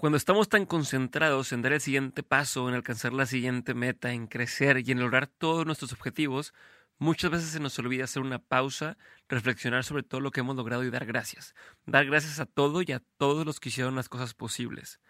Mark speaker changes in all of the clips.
Speaker 1: Cuando estamos tan concentrados en dar el siguiente paso, en alcanzar la siguiente meta, en crecer y en lograr todos nuestros objetivos, muchas veces se nos olvida hacer una pausa, reflexionar sobre todo lo que hemos logrado y dar gracias. Dar gracias a todo y a todos los que hicieron las cosas posibles.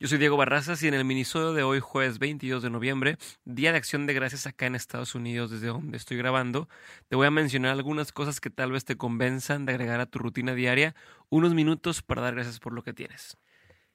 Speaker 1: Yo soy Diego Barrazas y en el minisodio de hoy, jueves 22 de noviembre, Día de Acción de Gracias acá en Estados Unidos, desde donde estoy grabando, te voy a mencionar algunas cosas que tal vez te convenzan de agregar a tu rutina diaria unos minutos para dar gracias por lo que tienes.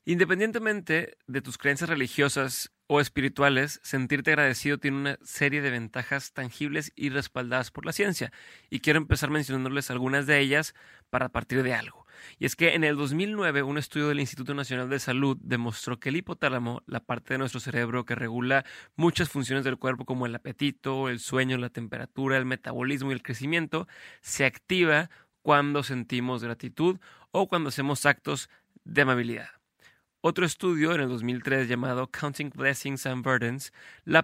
Speaker 1: Independientemente de tus creencias religiosas o espirituales, sentirte agradecido tiene una serie de ventajas tangibles y respaldadas por la ciencia. Y quiero empezar mencionándoles algunas de ellas para partir de algo. Y es que en el 2009 un estudio del Instituto Nacional de Salud demostró que el hipotálamo, la parte de nuestro cerebro que regula muchas funciones del cuerpo como el apetito, el sueño, la temperatura, el metabolismo y el crecimiento, se activa cuando sentimos gratitud o cuando hacemos actos de amabilidad. Otro estudio en el 2003 llamado Counting Blessings and Burdens, las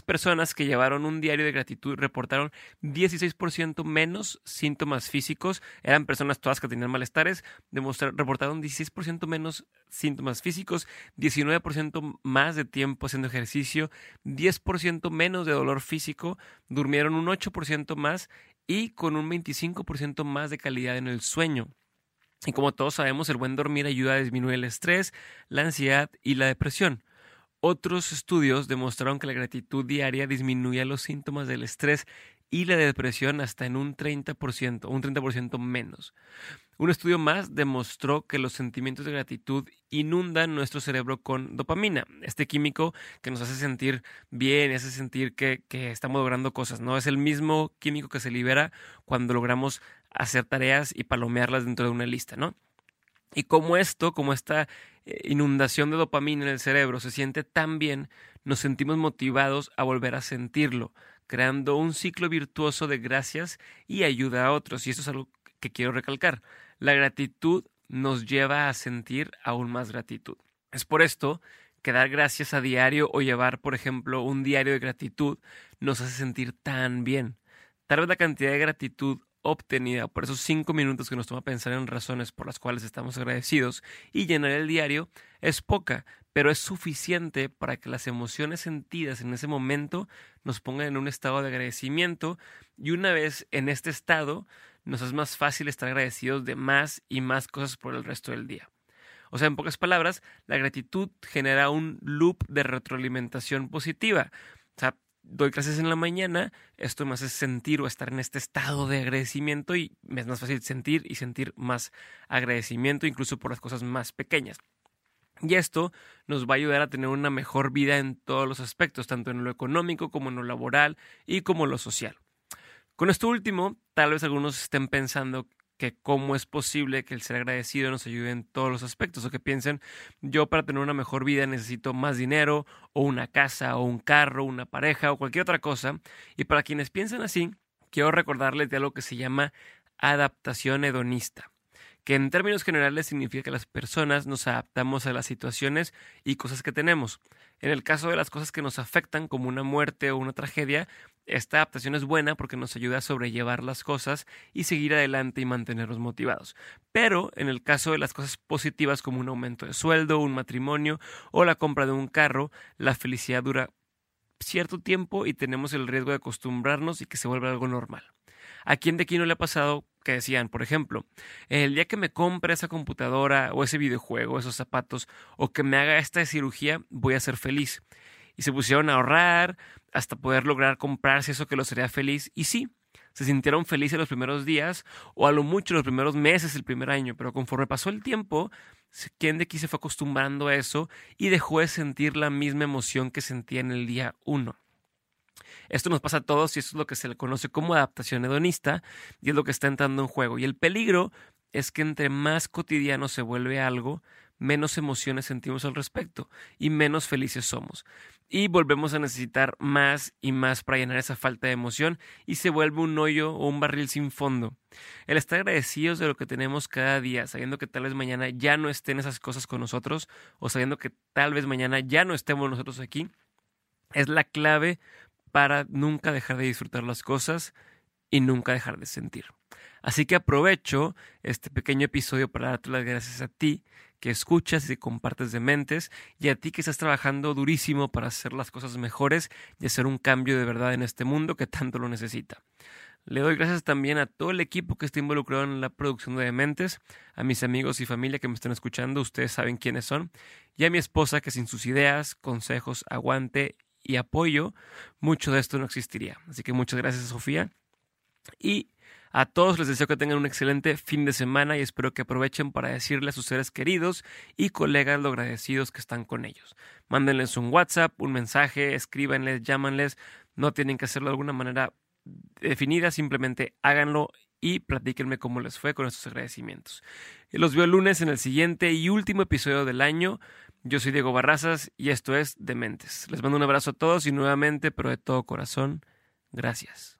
Speaker 1: personas que llevaron un diario de gratitud reportaron 16% menos síntomas físicos, eran personas todas que tenían malestares, reportaron 16% menos síntomas físicos, 19% más de tiempo haciendo ejercicio, 10% menos de dolor físico, durmieron un 8% más y con un 25% más de calidad en el sueño. Y como todos sabemos, el buen dormir ayuda a disminuir el estrés, la ansiedad y la depresión. Otros estudios demostraron que la gratitud diaria disminuía los síntomas del estrés y la depresión hasta en un 30%, un 30% menos. Un estudio más demostró que los sentimientos de gratitud inundan nuestro cerebro con dopamina, este químico que nos hace sentir bien hace sentir que, que estamos logrando cosas, ¿no? Es el mismo químico que se libera cuando logramos hacer tareas y palomearlas dentro de una lista, ¿no? Y como esto, como esta eh, inundación de dopamina en el cerebro se siente tan bien, nos sentimos motivados a volver a sentirlo, creando un ciclo virtuoso de gracias y ayuda a otros. Y eso es algo que quiero recalcar. La gratitud nos lleva a sentir aún más gratitud. Es por esto que dar gracias a diario o llevar, por ejemplo, un diario de gratitud nos hace sentir tan bien. Tal vez la cantidad de gratitud obtenida por esos cinco minutos que nos toma pensar en razones por las cuales estamos agradecidos y llenar el diario es poca, pero es suficiente para que las emociones sentidas en ese momento nos pongan en un estado de agradecimiento y una vez en este estado nos es más fácil estar agradecidos de más y más cosas por el resto del día. O sea, en pocas palabras, la gratitud genera un loop de retroalimentación positiva. O sea, doy clases en la mañana, esto me hace sentir o estar en este estado de agradecimiento y me es más fácil sentir y sentir más agradecimiento incluso por las cosas más pequeñas. Y esto nos va a ayudar a tener una mejor vida en todos los aspectos, tanto en lo económico como en lo laboral y como en lo social. Con esto último, tal vez algunos estén pensando que cómo es posible que el ser agradecido nos ayude en todos los aspectos o que piensen yo para tener una mejor vida necesito más dinero o una casa o un carro, una pareja o cualquier otra cosa. Y para quienes piensan así, quiero recordarles de algo que se llama adaptación hedonista que en términos generales significa que las personas nos adaptamos a las situaciones y cosas que tenemos. En el caso de las cosas que nos afectan, como una muerte o una tragedia, esta adaptación es buena porque nos ayuda a sobrellevar las cosas y seguir adelante y mantenernos motivados. Pero en el caso de las cosas positivas como un aumento de sueldo, un matrimonio o la compra de un carro, la felicidad dura cierto tiempo y tenemos el riesgo de acostumbrarnos y que se vuelva algo normal. ¿A quién de aquí no le ha pasado que decían, por ejemplo, el día que me compre esa computadora o ese videojuego, esos zapatos, o que me haga esta cirugía, voy a ser feliz? Y se pusieron a ahorrar hasta poder lograr comprarse eso que los haría feliz. Y sí, se sintieron felices los primeros días o a lo mucho los primeros meses, el primer año, pero conforme pasó el tiempo, aquí se fue acostumbrando a eso y dejó de sentir la misma emoción que sentía en el día uno. Esto nos pasa a todos y eso es lo que se le conoce como adaptación hedonista y es lo que está entrando en juego. Y el peligro es que entre más cotidiano se vuelve algo, menos emociones sentimos al respecto y menos felices somos. Y volvemos a necesitar más y más para llenar esa falta de emoción y se vuelve un hoyo o un barril sin fondo. El estar agradecidos de lo que tenemos cada día, sabiendo que tal vez mañana ya no estén esas cosas con nosotros o sabiendo que tal vez mañana ya no estemos nosotros aquí, es la clave para nunca dejar de disfrutar las cosas y nunca dejar de sentir. Así que aprovecho este pequeño episodio para darte las gracias a ti que escuchas y compartes de mentes y a ti que estás trabajando durísimo para hacer las cosas mejores y hacer un cambio de verdad en este mundo que tanto lo necesita. Le doy gracias también a todo el equipo que está involucrado en la producción de Dementes, a mis amigos y familia que me están escuchando, ustedes saben quiénes son, y a mi esposa que sin sus ideas, consejos, aguante y apoyo, mucho de esto no existiría. Así que muchas gracias Sofía. Y a todos les deseo que tengan un excelente fin de semana y espero que aprovechen para decirle a sus seres queridos y colegas lo agradecidos que están con ellos. Mándenles un WhatsApp, un mensaje, escríbanles, llámanles. No tienen que hacerlo de alguna manera definida, simplemente háganlo y platíquenme cómo les fue con estos agradecimientos. Los veo el lunes en el siguiente y último episodio del año. Yo soy Diego Barrazas y esto es Dementes. Les mando un abrazo a todos y nuevamente, pero de todo corazón, gracias.